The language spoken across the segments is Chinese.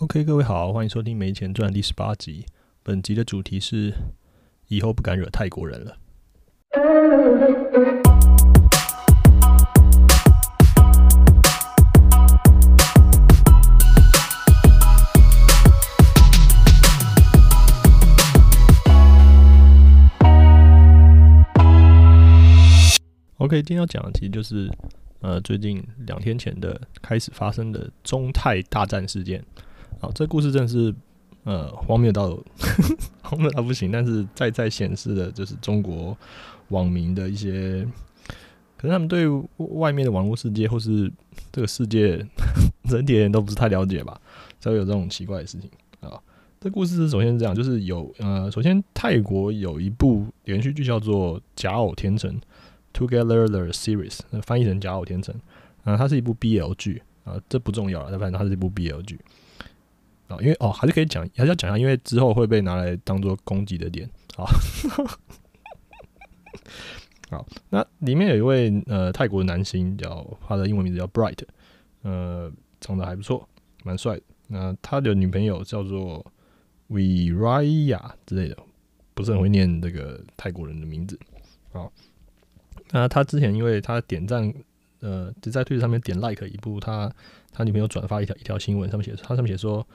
OK，各位好，欢迎收听《没钱赚》第十八集。本集的主题是以后不敢惹泰国人了。OK，今天要讲的其实就是呃，最近两天前的开始发生的中泰大战事件。好，这故事真的是呃荒谬到 荒谬到不行，但是再再显示的就是中国网民的一些，可能他们对外面的网络世界或是这个世界 整体人都不是太了解吧，才会有这种奇怪的事情啊。这故事是首先是这样，就是有呃，首先泰国有一部连续剧叫做《假偶天成》（Together the Series），翻译成《假偶天成》啊，它是一部 BL 剧啊，这不重要了，反正它是一部 BL 剧。啊，因为哦，还是可以讲，还是要讲一下，因为之后会被拿来当做攻击的点。好，好，那里面有一位呃泰国的男星，叫他的英文名字叫 Bright，呃，长得还不错，蛮帅。那他的女朋友叫做 Viraya 之类的，不是很会念这个泰国人的名字。好，那他之前因为他点赞，呃，只在推特上面点 like 一部他他女朋友转发一条一条新闻，上面写他上面写说。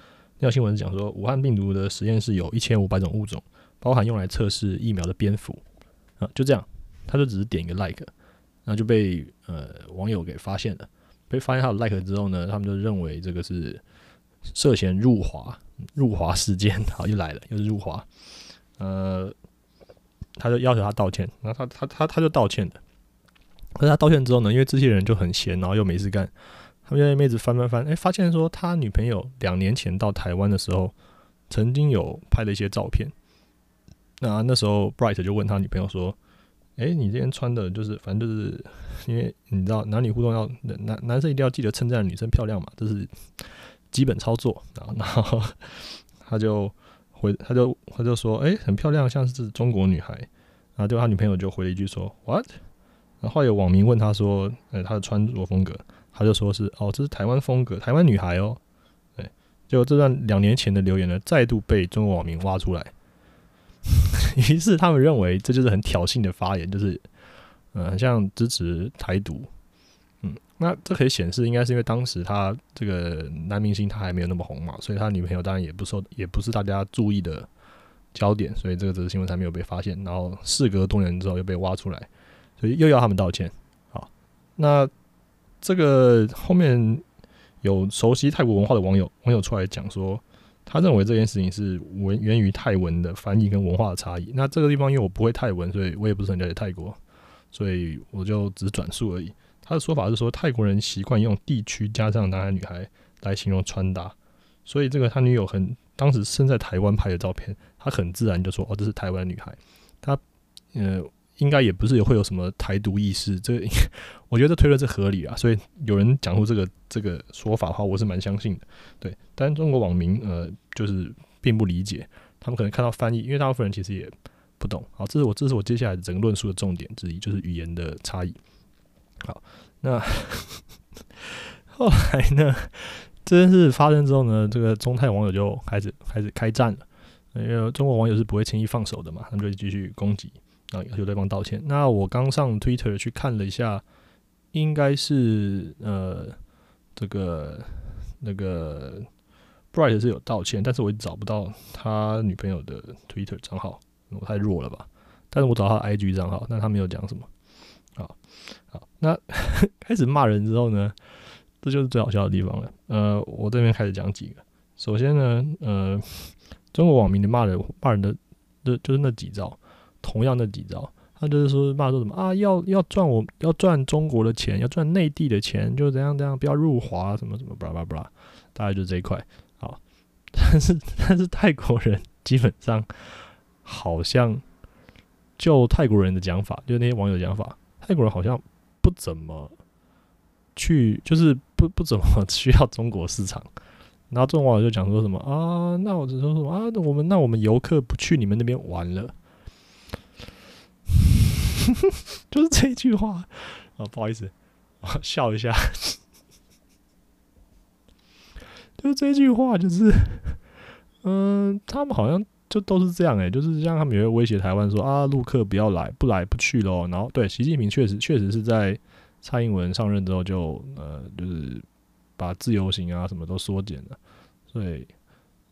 那条新闻讲说，武汉病毒的实验室有一千五百种物种，包含用来测试疫苗的蝙蝠啊，就这样，他就只是点一个 like，然后就被呃网友给发现了。被发现他的 like 之后呢，他们就认为这个是涉嫌入华入华事件，好又来了，又是入华。呃，他就要求他道歉，然后他他他他就道歉了。可是他道歉之后呢，因为这些人就很闲，然后又没事干。他们妹子翻翻翻，哎，发现说他女朋友两年前到台湾的时候，曾经有拍了一些照片。那那时候，Bright 就问他女朋友说：“哎，你今天穿的就是，反正就是因为你知道男女互动要男男生一定要记得称赞女生漂亮嘛，这是基本操作。”然后，然后他就回，他就他就说：“哎，很漂亮，像是中国女孩。”然后就他女朋友就回了一句说：“What？” 然后有网民问他说：“呃，他的穿着风格。”他就说是哦，这是台湾风格，台湾女孩哦，对，结果这段两年前的留言呢，再度被中国网民挖出来，于是他们认为这就是很挑衅的发言，就是嗯，很像支持台独，嗯，那这可以显示，应该是因为当时他这个男明星他还没有那么红嘛，所以他女朋友当然也不受，也不是大家注意的焦点，所以这个则新闻才没有被发现，然后事隔多年之后又被挖出来，所以又要他们道歉，好，那。这个后面有熟悉泰国文化的网友网友出来讲说，他认为这件事情是文源于泰文的翻译跟文化的差异。那这个地方因为我不会泰文，所以我也不是很了解泰国，所以我就只转述而已。他的说法是说，泰国人习惯用地区加上男孩女孩来形容穿搭，所以这个他女友很当时身在台湾拍的照片，他很自然就说：“哦，这是台湾女孩。”他呃。应该也不是会有什么台独意识，这 我觉得推论是合理啊，所以有人讲出这个这个说法的话，我是蛮相信的。对，但中国网民呃就是并不理解，他们可能看到翻译，因为大部分人其实也不懂。好，这是我这是我接下来整个论述的重点之一，就是语言的差异。好，那 后来呢，这件事发生之后呢，这个中泰网友就开始开始开战了，因为中国网友是不会轻易放手的嘛，他们就继续攻击。啊，要求对方道歉。那我刚上 Twitter 去看了一下，应该是呃，这个那个 Bright 是有道歉，但是我找不到他女朋友的 Twitter 账号，我太弱了吧？但是我找到他 IG 账号，但他没有讲什么。好，好，那 开始骂人之后呢，这就是最好笑的地方了。呃，我这边开始讲几个。首先呢，呃，中国网民的骂人骂人的，就就是那几招。同样的几招，他就是说骂说什么啊，要要赚我要赚中国的钱，要赚内地的钱，就怎样怎样，不要入华什么什么，巴拉巴拉巴拉，大概就这一块。好，但是但是泰国人基本上好像就泰国人的讲法，就那些网友讲法，泰国人好像不怎么去，就是不不怎么需要中国市场。然后中国网友就讲说什么啊，那我只说什么啊，我们那我们游客不去你们那边玩了。就是这句话啊，不好意思，我笑一下。就是这句话，就是嗯，他们好像就都是这样诶，就是像他们也会威胁台湾说啊，陆客不要来，不来不去喽。然后对习近平确实确实是在蔡英文上任之后就呃就是把自由行啊什么都缩减了，所以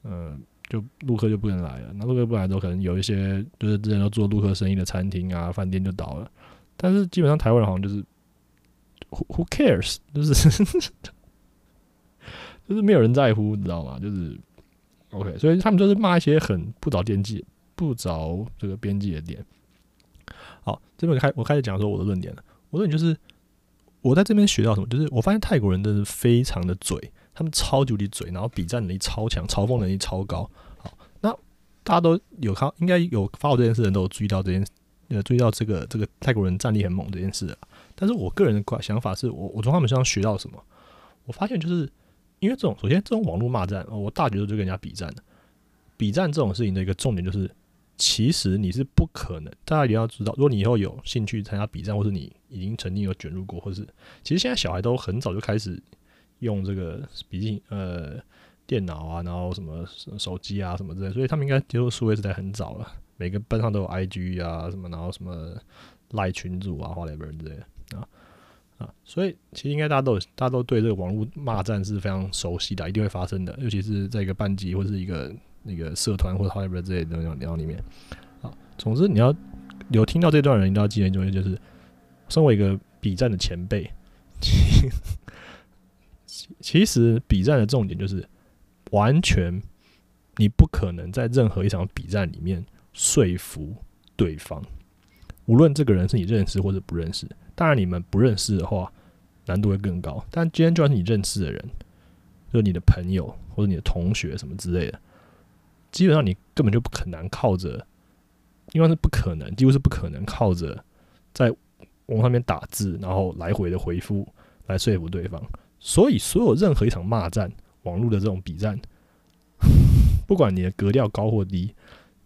嗯。就陆客就不能来了，那陆客不来之后，可能有一些就是之前都做陆客生意的餐厅啊、饭店就倒了。但是基本上台湾人好像就是 who who cares，就是就是没有人在乎，你知道吗？就是 OK，所以他们就是骂一些很不着边际、不着这个边际的点。好，这边开我开始讲说我的论点了。我论点就是我在这边学到什么，就是我发现泰国人真的是非常的嘴。他们超级无敌嘴，然后比战能力超强，嘲讽能力超高。好，那大家都有看，应该有发过这件事的人都有注意到这件，呃，注意到这个这个泰国人战力很猛这件事。但是我个人的想法是我我从他们身上学到什么？我发现就是因为这种，首先这种网络骂战，我大学就跟人家比战的。比战这种事情的一个重点就是，其实你是不可能。大家一定要知道，如果你以后有兴趣参加比战，或是你已经曾经有卷入过，或是其实现在小孩都很早就开始。用这个笔记呃电脑啊，然后什么手机啊什么之类，所以他们应该接触数位时代很早了。每个班上都有 IG 啊什么，然后什么赖群主啊、花脸本之类的啊啊，所以其实应该大家都，大家都对这个网络骂战是非常熟悉的，一定会发生的。尤其是在一个班级或者是一个那个社团或者花脸本之类的那种聊里面啊。总之，你要有听到这段人，一定要记得一点，就是身为一个比战的前辈。其实比战的重点就是，完全你不可能在任何一场比战里面说服对方，无论这个人是你认识或者不认识。当然，你们不认识的话，难度会更高。但今天就算是你认识的人，就是你的朋友或者你的同学什么之类的，基本上你根本就不可能靠着，因为是不可能，几乎是不可能靠着在网上面打字，然后来回的回复来说服对方。所以，所有任何一场骂战、网络的这种比战，不管你的格调高或低，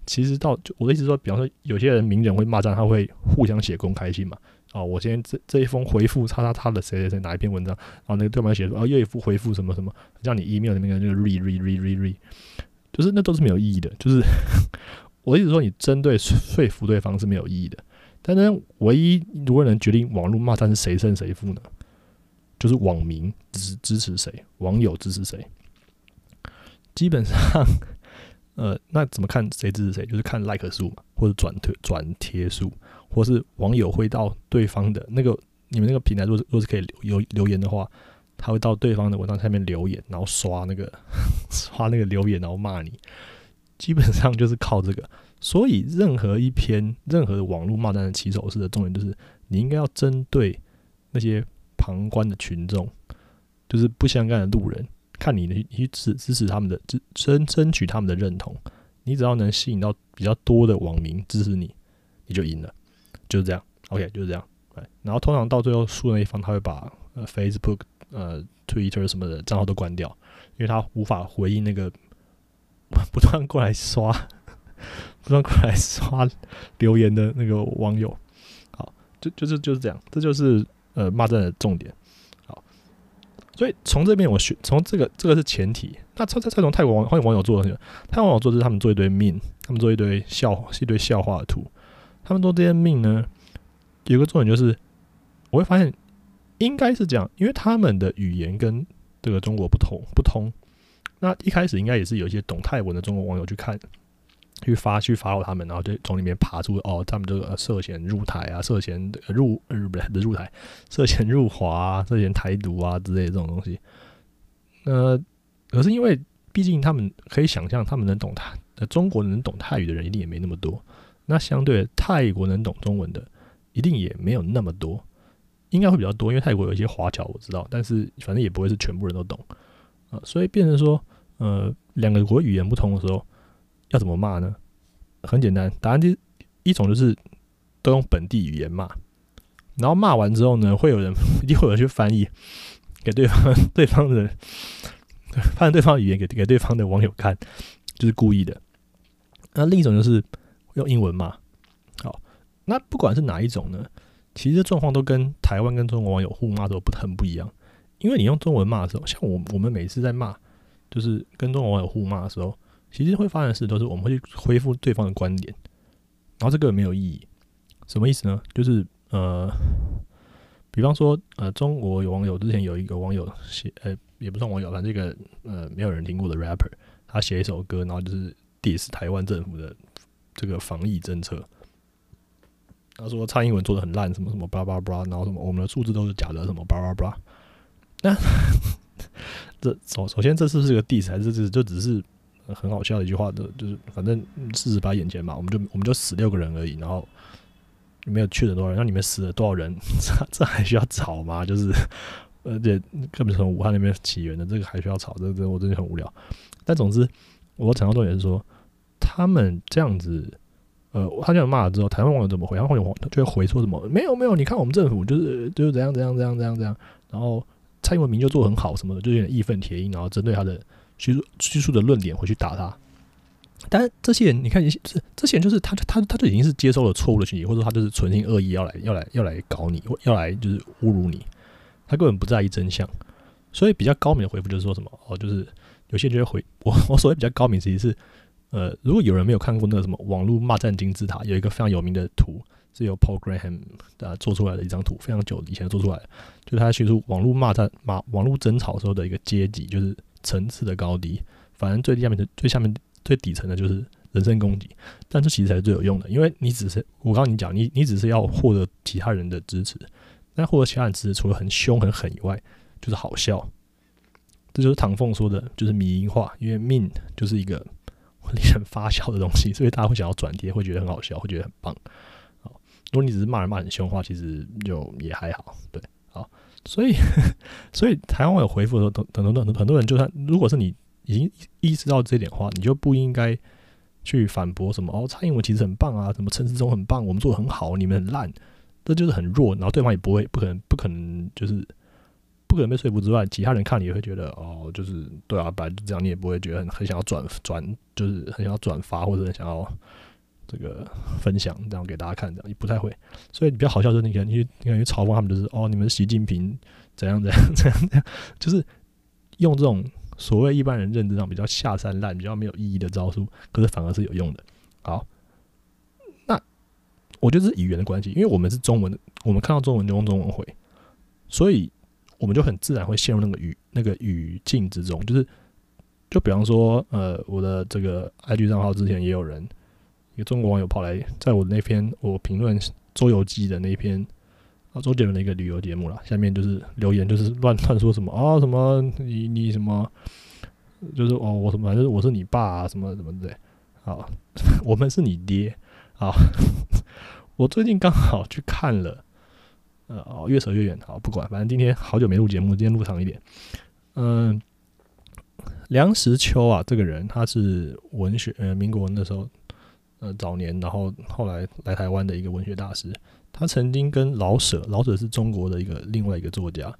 其实到就我的意思说，比方说，有些人名人会骂战，他会互相写公开信嘛？哦，我先这这一封回复叉叉叉的谁谁谁哪一篇文章，然后那个对方写说，哦，又一副回复什么什么，像你 email 里面那个 re re re re re，就是那都是没有意义的。就是 我的意思说，你针对说服对方是没有意义的。但是，唯一如果能决定网络骂战是谁胜谁负呢？就是网民支支持谁，网友支持谁，基本上，呃，那怎么看谁支持谁？就是看 like 数嘛，或者转推转贴数，或是网友会到对方的那个你们那个平台，若是若是可以留留言的话，他会到对方的文章下面留言，然后刷那个 刷那个留言，然后骂你。基本上就是靠这个，所以任何一篇任何的网络骂战的起手式的重点，就是你应该要针对那些。旁观的群众，就是不相干的路人，看你的去支支持他们的，争争争取他们的认同。你只要能吸引到比较多的网民支持你，你就赢了。就是这样，OK，就是这样。然后通常到最后输的那一方，他会把呃 Facebook、呃 Twitter 什么的账号都关掉，因为他无法回应那个 不断过来刷、不断过来刷留言的那个网友。好，就就是就是这样，这就是。呃，骂战的重点，好，所以从这边我学，从这个这个是前提。那再再再从泰国网欢迎网友做的，泰国网友做的是他们做一堆命，他们做一堆笑是一堆笑话的图。他们做这些命呢，有个重点就是，我会发现应该是这样，因为他们的语言跟这个中国不同不通。那一开始应该也是有一些懂泰文的中国网友去看。去发去发到他们，然后就从里面爬出哦，他们这个涉嫌入台啊，涉嫌入呃不是入台，涉嫌入华，啊涉嫌台独啊之类的这种东西。呃，可是因为毕竟他们可以想象，他们能懂泰，中国能懂泰语的人一定也没那么多。那相对泰国能懂中文的，一定也没有那么多，应该会比较多，因为泰国有一些华侨我知道，但是反正也不会是全部人都懂啊，所以变成说，呃，两个国语言不同的时候。要怎么骂呢？很简单，答案就一种就是都用本地语言骂，然后骂完之后呢，会有人 一会有人去翻译给对方 对方的翻对方语言给给对方的网友看，就是故意的。那另一种就是用英文骂。好，那不管是哪一种呢，其实状况都跟台湾跟中国网友互骂都不很不一样。因为你用中文骂的时候，像我我们每次在骂。就是跟中国网友互骂的时候，其实会发生的事都是我们会去恢复对方的观点，然后这个没有意义。什么意思呢？就是呃，比方说呃，中国有网友之前有一个网友写，呃，也不算网友，反正这个呃没有人听过的 rapper，他写一首歌，然后就是 diss 台湾政府的这个防疫政策。他说蔡英文做的很烂，什么什么巴拉巴拉，然后什么我们的数字都是假的，什么巴拉巴拉。那 这首首先这是不是个 diss，还是就只是很好笑的一句话的？就是反正事实摆眼前嘛，我们就我们就死六个人而已，然后没有确诊多少人，那你们死了多少人？这这还需要吵吗？就是而且根本从武汉那边起源的，这个还需要吵？这这我真的很无聊。但总之，我讲到重点是说，他们这样子。呃，他这样骂了之后，台湾网友怎么回？然后网友就会回说什么？没有没有，你看我们政府就是就是怎样怎样怎样怎样怎样。然后蔡英文名就做很好什么的，就有点义愤填膺，然后针对他的叙述叙述的论点回去打他。但这些人，你看，这这些人就是他他他就已经是接收了错误的信息，或者说他就是存心恶意要来要来要来搞你，要来就是侮辱你，他根本不在意真相。所以比较高明的回复就是说什么？哦，就是有些人就会回我，我所谓比较高明，其实是。呃，如果有人没有看过那个什么网络骂战金字塔，有一个非常有名的图，是由 Paul Graham 啊做出来的一张图，非常久以前做出来的，就是他叙述网络骂战、骂网络争吵时候的一个阶级，就是层次的高低。反正最下面的、最下面、最底层的就是人身攻击，但这其实才是最有用的，因为你只是我刚刚你讲，你你只是要获得其他人的支持，那获得其他人支持，除了很凶很狠以外，就是好笑。这就是唐凤说的，就是迷音话，因为命就是一个。令人发笑的东西，所以大家会想要转贴，会觉得很好笑，会觉得很棒。好，如果你只是骂人骂很凶的话，其实就也还好。对，好，所以 所以台湾网友回复的时候，等等等等，很多人就算如果是你已经意识到这点的话，你就不应该去反驳什么哦，蔡英文其实很棒啊，什么陈时中很棒，我们做的很好，你们很烂，这就是很弱，然后对方也不会，不可能，不可能就是。不可能被说服之外，其他人看你也会觉得哦，就是对啊，本来就这样，你也不会觉得很很想要转转，就是很想要转发或者很想要这个分享，这样给大家看，这样你不太会。所以比较好笑就是你看，你你感觉嘲讽他们就是哦，你们习近平怎样怎样怎样怎样，就是用这种所谓一般人认知上比较下三滥、比较没有意义的招数，可是反而是有用的。好，那我觉得是语言的关系，因为我们是中文，我们看到中文就用中文回，所以。我们就很自然会陷入那个语那个语境之中，就是就比方说，呃，我的这个 IG 账号之前也有人，一个中国网友跑来，在我那篇我评论《周游记》的那篇啊周杰伦的一个旅游节目了，下面就是留言就是乱乱说什么啊什么你你什么，就是哦我什么反正我是你爸啊什么什么的，好，我们是你爹，好，我最近刚好去看了。呃哦，越扯越远，好不管，反正今天好久没录节目，今天录长一点。嗯，梁实秋啊，这个人他是文学，呃，民国文的时候，呃，早年，然后后来来台湾的一个文学大师。他曾经跟老舍，老舍是中国的一个另外一个作家，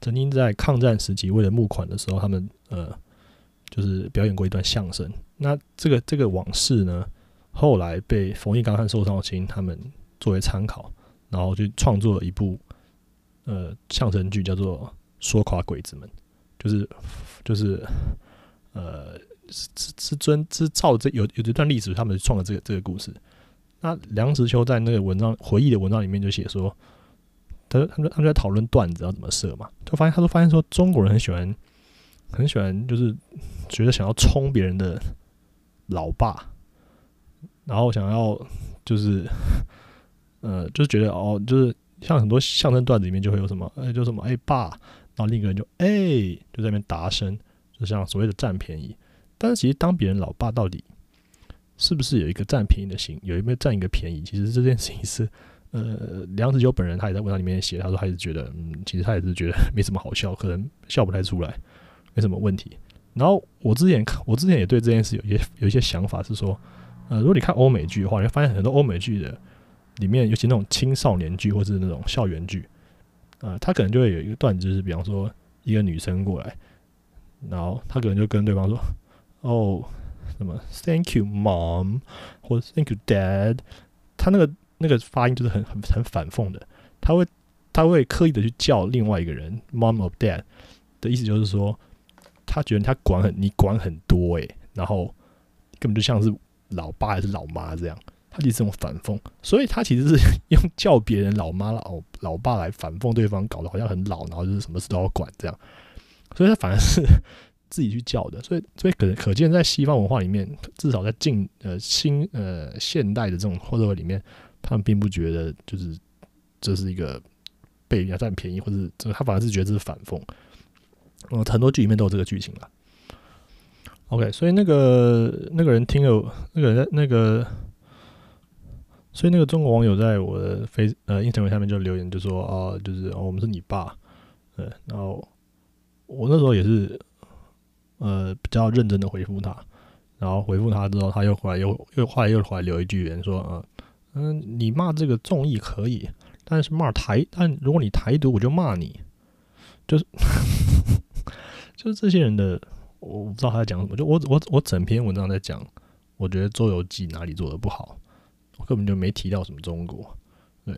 曾经在抗战时期为了募款的时候，他们呃，就是表演过一段相声。那这个这个往事呢，后来被冯玉刚和寿少卿他们作为参考。然后就创作了一部呃相声剧，叫做《说垮鬼子们》，就是就是呃是是尊是照这有有一段历史，他们创了这个这个故事。那梁实秋在那个文章回忆的文章里面就写说，他说他们他们在讨论段子要怎么设嘛，就发现他说发现说中国人很喜欢很喜欢就是觉得想要冲别人的老爸，然后想要就是。呃，就是觉得哦，就是像很多相声段子里面就会有什么，哎，就什么哎爸，然后另一个人就哎就在那边答声，就像所谓的占便宜。但是其实当别人老爸到底是不是有一个占便宜的心，有没有占一个便宜？其实这件事情是，呃，梁子秋本人他也在文章里面写，他说他是觉得，嗯，其实他也是觉得 没什么好笑，可能笑不太出来，没什么问题。然后我之前看，我之前也对这件事有些有一些想法，是说，呃，如果你看欧美剧的话，你会发现很多欧美剧的。里面尤其那种青少年剧或是那种校园剧，呃，他可能就会有一个段子，就是比方说一个女生过来，然后他可能就跟对方说：“哦，什么 Thank you, mom，或者 Thank you, dad。”他那个那个发音就是很很很反讽的，他会他会刻意的去叫另外一个人 mom or dad 的意思，就是说他觉得他管很你管很多诶，然后根本就像是老爸还是老妈这样，他其实这种反讽，所以他其实是 用叫别人老妈老老爸来反讽对方，搞得好像很老，然后就是什么事都要管这样，所以他反而是自己去叫的，所以所以可可见在西方文化里面，至少在近呃新呃现代的这种或者里面，他们并不觉得就是这是一个。被人家占便宜，或者这个他反而是觉得这是反讽。嗯，很多剧里面都有这个剧情了。OK，所以那个那个人听了，那个人那个，所以那个中国网友在我的飞呃 Instagram 下面就留言，就说啊，就是哦，我们是你爸。对，然后我那时候也是呃比较认真的回复他，然后回复他之后，他又回来又又后来又回来留一句言说，嗯嗯，你骂这个众议可以。但是骂台，但如果你台独，我就骂你，就是 就是这些人的，我不知道他在讲什么。就我我我整篇文章在讲，我觉得《周游记》哪里做的不好，我根本就没提到什么中国。对，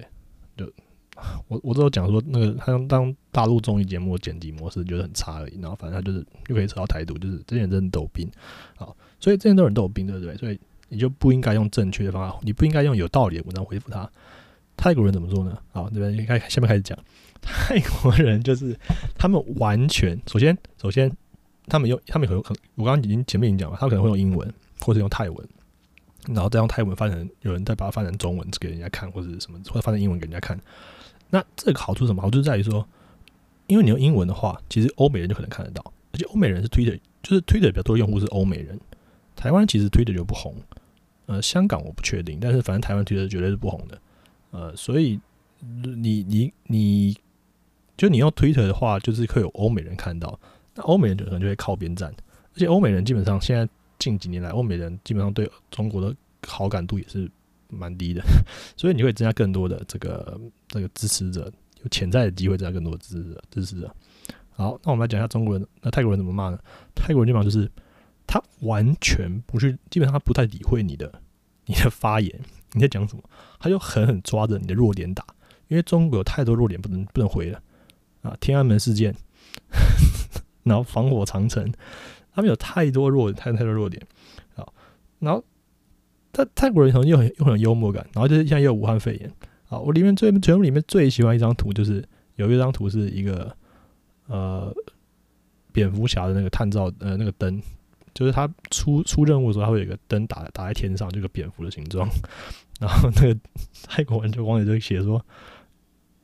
就 我我只有讲说那个他当大陆综艺节目的剪辑模式觉得很差而已。然后反正他就是又可以扯到台独，就是这些人真的都病。好，所以这些都人都有病，对不对？所以你就不应该用正确的方法，你不应该用有道理的文章回复他。泰国人怎么做呢？好，这边应该下面开始讲，泰国人就是他们完全首先首先他们用他们有可能我刚刚已经前面已经讲了，他可能会用英文或者用泰文，然后再用泰文翻成有人再把它翻成中文给人家看，或者什么或者翻成英文给人家看。那这个好处什么？好处在于说，因为你用英文的话，其实欧美人就可能看得到，而且欧美人是推的，就是推的比较多用户是欧美人。台湾其实推的就不红，呃，香港我不确定，但是反正台湾推的绝对是不红的。呃，所以你你你，就你用 Twitter 的话，就是会有欧美人看到，那欧美人就可能就会靠边站，而且欧美人基本上现在近几年来，欧美人基本上对中国的好感度也是蛮低的，所以你会增加更多的这个这个支持者，有潜在的机会增加更多的支持者支持者。好，那我们来讲一下中国人，那泰国人怎么骂呢？泰国人基本上就是他完全不去，基本上他不太理会你的你的发言。你在讲什么？他就狠狠抓着你的弱点打，因为中国有太多弱点不能不能回了啊！天安门事件，然后防火长城，他们有太多弱太太多弱点啊！然后，他泰国人可能又很又很幽默感，然后就是现在又武汉肺炎啊！我里面最全部里面最喜欢一张图，就是有一张图是一个呃蝙蝠侠的那个探照呃那个灯。就是他出出任务的时候，他会有一个灯打打在天上，就个蝙蝠的形状。然后那个泰国人就网友就写说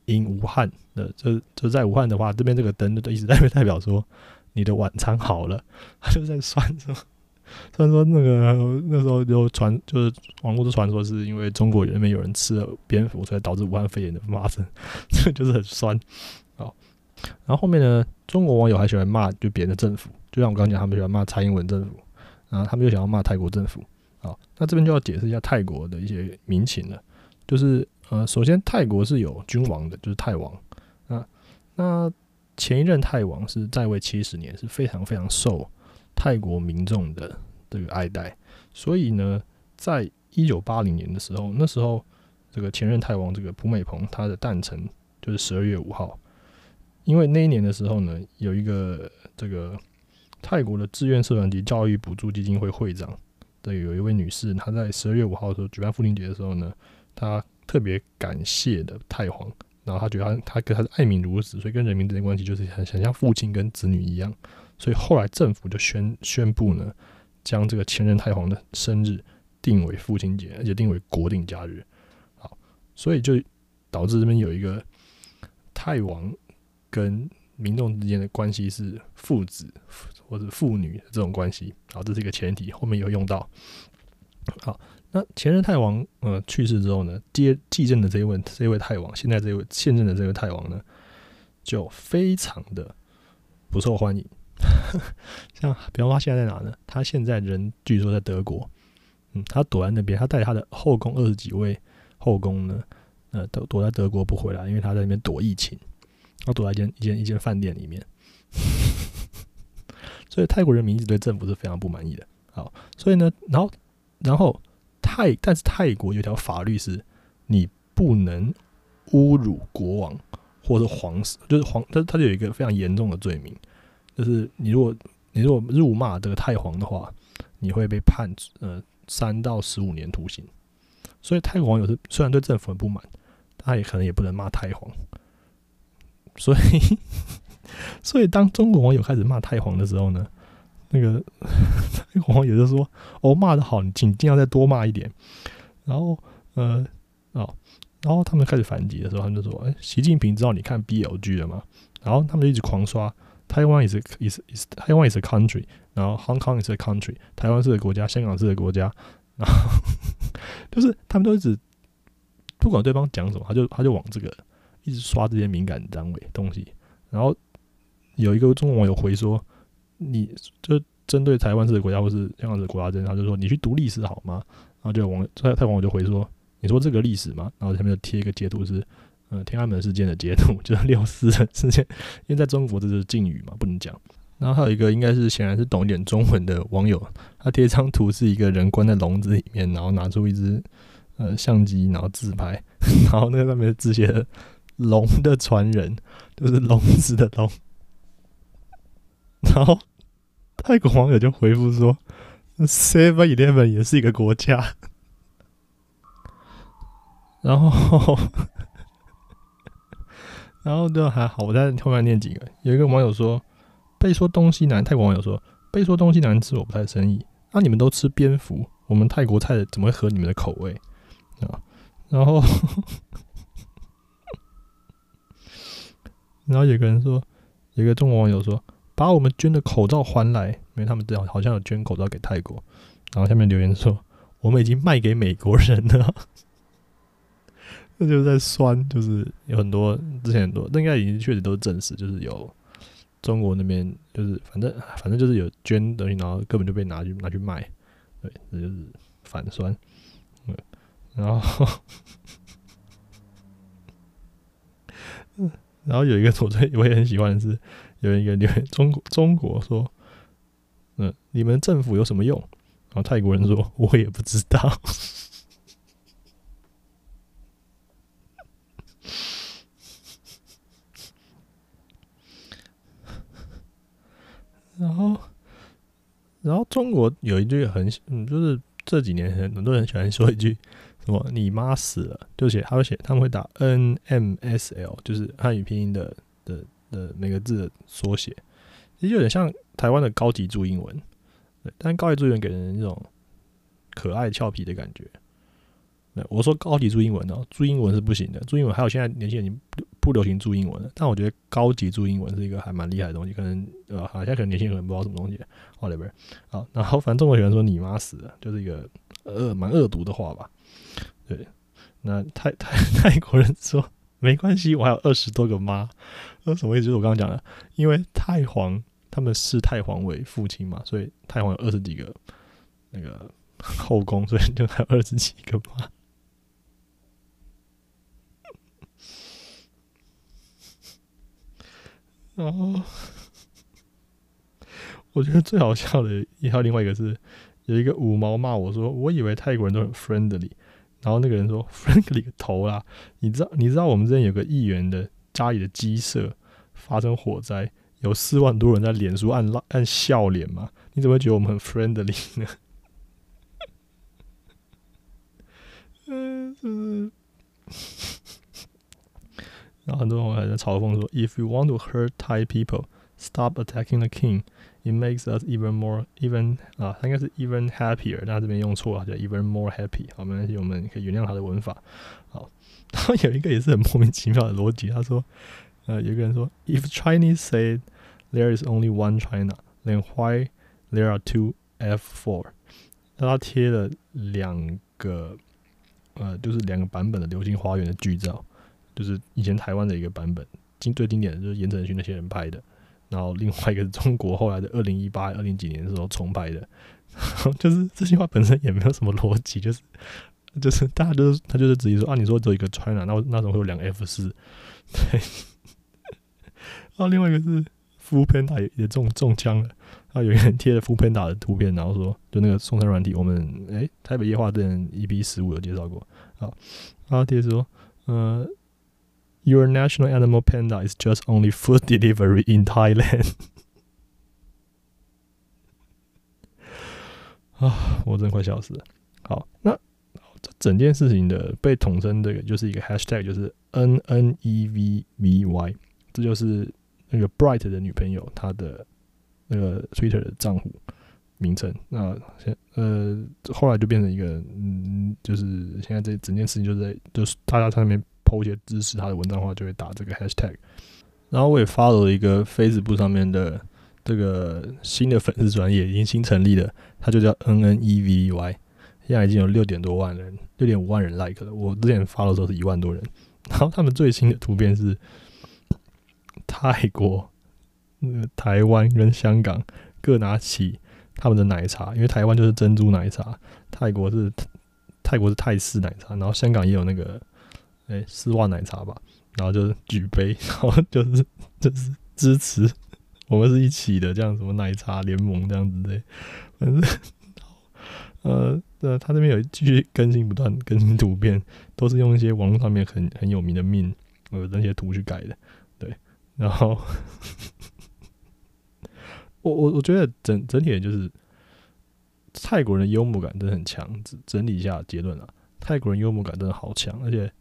，in 武汉的，就就在武汉的话，这边这个灯的一直代表代表说你的晚餐好了。他 就在算说，虽然说那个那时候就传，就是网络的传说是因为中国人面有人吃了蝙蝠，所以导致武汉肺炎的发生，这就是很酸。啊，然后后面呢，中国网友还喜欢骂就别人的政府。就像我刚讲，他们喜欢骂蔡英文政府，然后他们又想要骂泰国政府。啊，那这边就要解释一下泰国的一些民情了。就是呃，首先泰国是有君王的，就是泰王啊。那前一任泰王是在位七十年，是非常非常瘦泰国民众的这个爱戴。所以呢，在一九八零年的时候，那时候这个前任泰王这个普美蓬他的诞辰就是十二月五号，因为那一年的时候呢，有一个这个。泰国的志愿社团及教育补助基金会会长，对，有一位女士，她在十二月五号的时候举办父亲节的时候呢，她特别感谢的太皇，然后她觉得她她跟她的爱民如子，所以跟人民之间关系就是很很像父亲跟子女一样，所以后来政府就宣宣布呢，将这个前任太皇的生日定为父亲节，而且定为国定假日，好，所以就导致这边有一个太王跟民众之间的关系是父子。或者父女这种关系，好，这是一个前提，后面有用到。好，那前任太王呃去世之后呢，接继任的这一位这一位太王，现在这位现任的这位太王呢，就非常的不受欢迎。像比方说他现在在哪呢？他现在人据说在德国，嗯，他躲在那边，他带他的后宫二十几位后宫呢，呃，都躲在德国不回来，因为他在那边躲疫情，他躲在一间一间一间饭店里面。所以泰国人民一直对政府是非常不满意的。好，所以呢，然后，然后泰，但是泰国有条法律是，你不能侮辱国王或者皇室，就是皇，他他就有一个非常严重的罪名，就是你如果你如果辱骂这个太皇的话，你会被判呃三到十五年徒刑。所以泰国网友是虽然对政府很不满，他也可能也不能骂太皇。所以，所以当中国网友开始骂太皇的时候呢，那个泰国网友就说：“哦，骂的好，你请尽量再多骂一点。”然后，呃，哦，然后他们开始反击的时候，他们就说：“哎，习近平知道你看 BLG 了吗？”然后他们就一直狂刷：“台湾 is is is 台湾 is a country，然后 Hong Kong is a country，台湾是个国家，香港是个国家。”然后就是他们都一直不管对方讲什么，他就他就往这个一直刷这些敏感单位东西。然后有一个中国网友回说：“你就针对台湾这个国家或是香港这个国家，这样他就说你去读历史好吗？”然后就网泰泰网友就回说：“你说这个历史吗？”然后下面就贴一个截图是。呃，天安门事件的截图 就是六四事件，因为在中国这是禁语嘛，不能讲。然后还有一个应该是显然是懂一点中文的网友，他贴一张图是一个人关在笼子里面，然后拿出一只呃相机，然后自拍，然后那个上面字写的“龙的传人”，就是笼子的龙。然后泰国网友就回复说：“Seven Eleven 也是一个国家。”然后。然后就还好，我在后面念几个。有一个网友说：“被说东西难。”泰国网友说：“被说东西难吃，我不太生意。那你们都吃蝙蝠，我们泰国菜怎么会合你们的口味啊？”然后，然后有个人说，有个中国网友说：“把我们捐的口罩还来，因为他们这样好像有捐口罩给泰国。”然后下面留言说：“我们已经卖给美国人了。”那就是在酸，就是有很多之前很多，那应该已经确实都是证实，就是有中国那边就是反正反正就是有捐东西，然后根本就被拿去拿去卖，对，这就是反酸。嗯，然后，嗯，然后有一个我最我也很喜欢的是，有一个留言中国中国说，嗯，你们政府有什么用？然后泰国人说，我也不知道。然后，然后中国有一句很嗯，就是这几年很多人喜欢说一句什么“你妈死了”，就写他会写他们会打 N M S L，就是汉语拼音的的的每个字的缩写，其实有点像台湾的高级注英文，对，但高级注英文给人一种可爱俏皮的感觉。我说高级注英文哦，注英文是不行的。注英文还有现在年轻人已经不流行注英文了，但我觉得高级注英文是一个还蛮厉害的东西。可能呃，好像可能年轻人不知道什么东西。whatever，好，然后反正中国喜欢说你妈死了，就是一个恶蛮恶毒的话吧。对，那泰泰泰国人说没关系，我还有二十多个妈，那什么意思？就是我刚刚讲的，因为太皇他们视太皇为父亲嘛，所以太皇有二十几个那个 后宫，所以就还有二十几个妈。然后，我觉得最好笑的，还有另外一个是，有一个五毛骂我说：“我以为泰国人都很 friendly。”然后那个人说：“friendly 个头啦！你知道你知道我们这边有个议员的家里的鸡舍发生火灾，有四万多人在脸书按按笑脸吗？你怎么会觉得我们很 friendly 呢？”嗯。然后很多人还在嘲讽说：“If you want to hurt Thai people, stop attacking the king. It makes us even more even 啊，他应该是 even happier，但他这边用错了，叫 even more happy。好，没关系，我们可以原谅他的文法。好，然后有一个也是很莫名其妙的逻辑，他说：呃，有一个人说，If Chinese say there is only one China, then why there are two F4？那他贴了两个呃，就是两个版本的《流星花园》的剧照。 就是以前台湾的一个版本，经最经典的就是言承旭那些人拍的，然后另外一个是中国后来的二零一八、二零几年的时候重拍的，就是这句话本身也没有什么逻辑，就是就是大家就是他就是直接说啊，你说只有一个 China，那那种会有两个 F 四，对，然后另外一个是福片打也也中中枪了，啊，有人贴了福片打的图片，然后说就那个送餐软体，我们诶台北夜话店 EP 十五有介绍过，啊，然后贴说呃。Your national animal panda is just only food delivery in Thailand。啊，我真的快笑死了。好，那这整件事情的被统称这个就是一个 hashtag，就是 N N E V V Y，这就是那个 Bright 的女朋友她的那个 Twitter 的账户名称。那现呃后来就变成一个嗯，就是现在这整件事情就是在就是大家在上面 po 一些支持他的文章的话，就会打这个 hashtag。然后我也发了一个 Facebook 上面的这个新的粉丝专业已经新成立了，它就叫 N N E V Y，现在已经有六点多万人，六点五万人 like 了。我之前发的时候是一万多人。然后他们最新的图片是泰国、那个台湾跟香港各拿起他们的奶茶，因为台湾就是珍珠奶茶，泰国是泰国是泰式奶茶，然后香港也有那个哎丝袜奶茶吧。然后就是举杯，然后就是就是支持我们是一起的，这样什么奶茶联盟这样子的，反正呃呃，他那边有继续更新，不断更新图片，都是用一些网络上面很很有名的命呃那些图去改的，对，然后我我我觉得整整体就是泰国人的幽默感真的很强，整理一下结论啊，泰国人幽默感真的好强，而且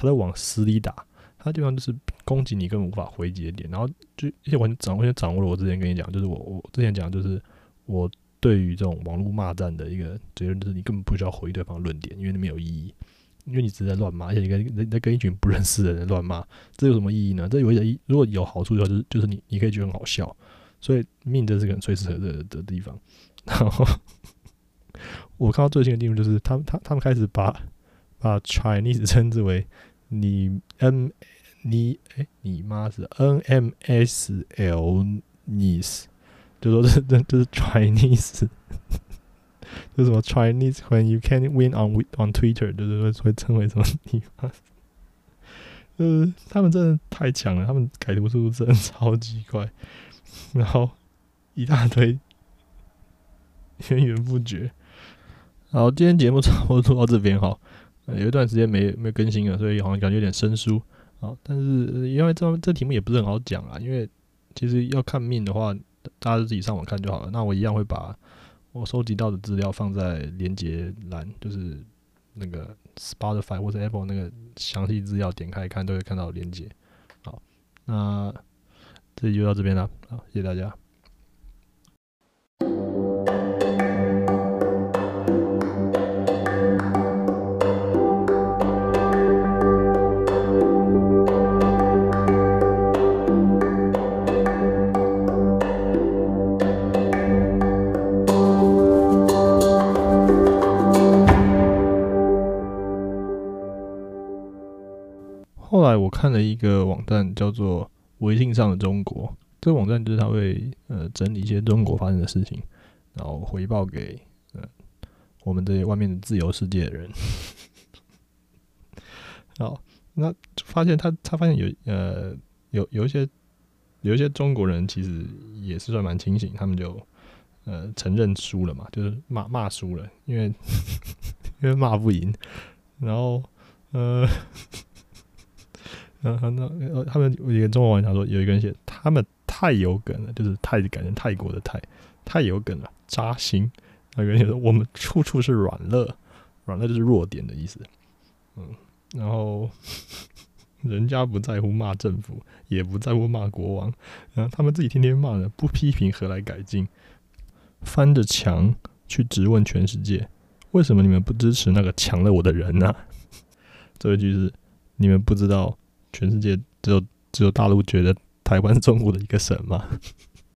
他在往死里打。他地方就是攻击你根本无法回击的点，然后就一些完全掌完全掌握了我之前跟你讲，就是我我之前讲就是我对于这种网络骂战的一个结论，就是你根本不需要回对方论点，因为那没有意义，因为你只是在乱骂，而且你跟你在跟一群不认识的人乱骂，这有什么意义呢？这有一点，如果有好处的话，就是就是你你可以觉得很好笑，所以命这是个很最适合的的地方。然 后我看到最新的地方就是他们他他们开始把把 Chinese 称之为。你 N 你哎，你妈是 N M S L Nice，就说这这这是 Chinese，就什么 Chinese when you can win on on Twitter，就是会会称为什么你妈？呃，他们真的太强了，他们改图速度真的超级快，然后一大堆源源不绝。好，今天节目差不多到这边哈。有一段时间没没更新了，所以好像感觉有点生疏啊。但是因为这这题目也不是很好讲啊，因为其实要看命的话，大家自己上网看就好了。那我一样会把我收集到的资料放在连接栏，就是那个 Spotify 或者 Apple 那个详细资料，点开看都会看到连接。好，那这里就到这边了，好，谢谢大家。看了一个网站，叫做“微信上的中国”。这个网站就是他会呃整理一些中国发生的事情，然后回报给呃我们这些外面的自由世界的人。好，那发现他他发现有呃有有一些有一些中国人其实也是算蛮清醒，他们就呃承认输了嘛，就是骂骂输了，因为 因为骂不赢，然后呃。嗯，那呃，他们有一个中文网他说有一个人写他们太有梗了，就是太感觉泰国的泰太有梗了，扎心。那个人写说我们处处是软肋，软肋就是弱点的意思。嗯，然后人家不在乎骂政府，也不在乎骂国王，然后他们自己天天骂人，不批评何来改进？翻着墙去质问全世界，为什么你们不支持那个抢了我的人呢？这一句是你们不知道。全世界只有只有大陆觉得台湾是中国的一个省嘛？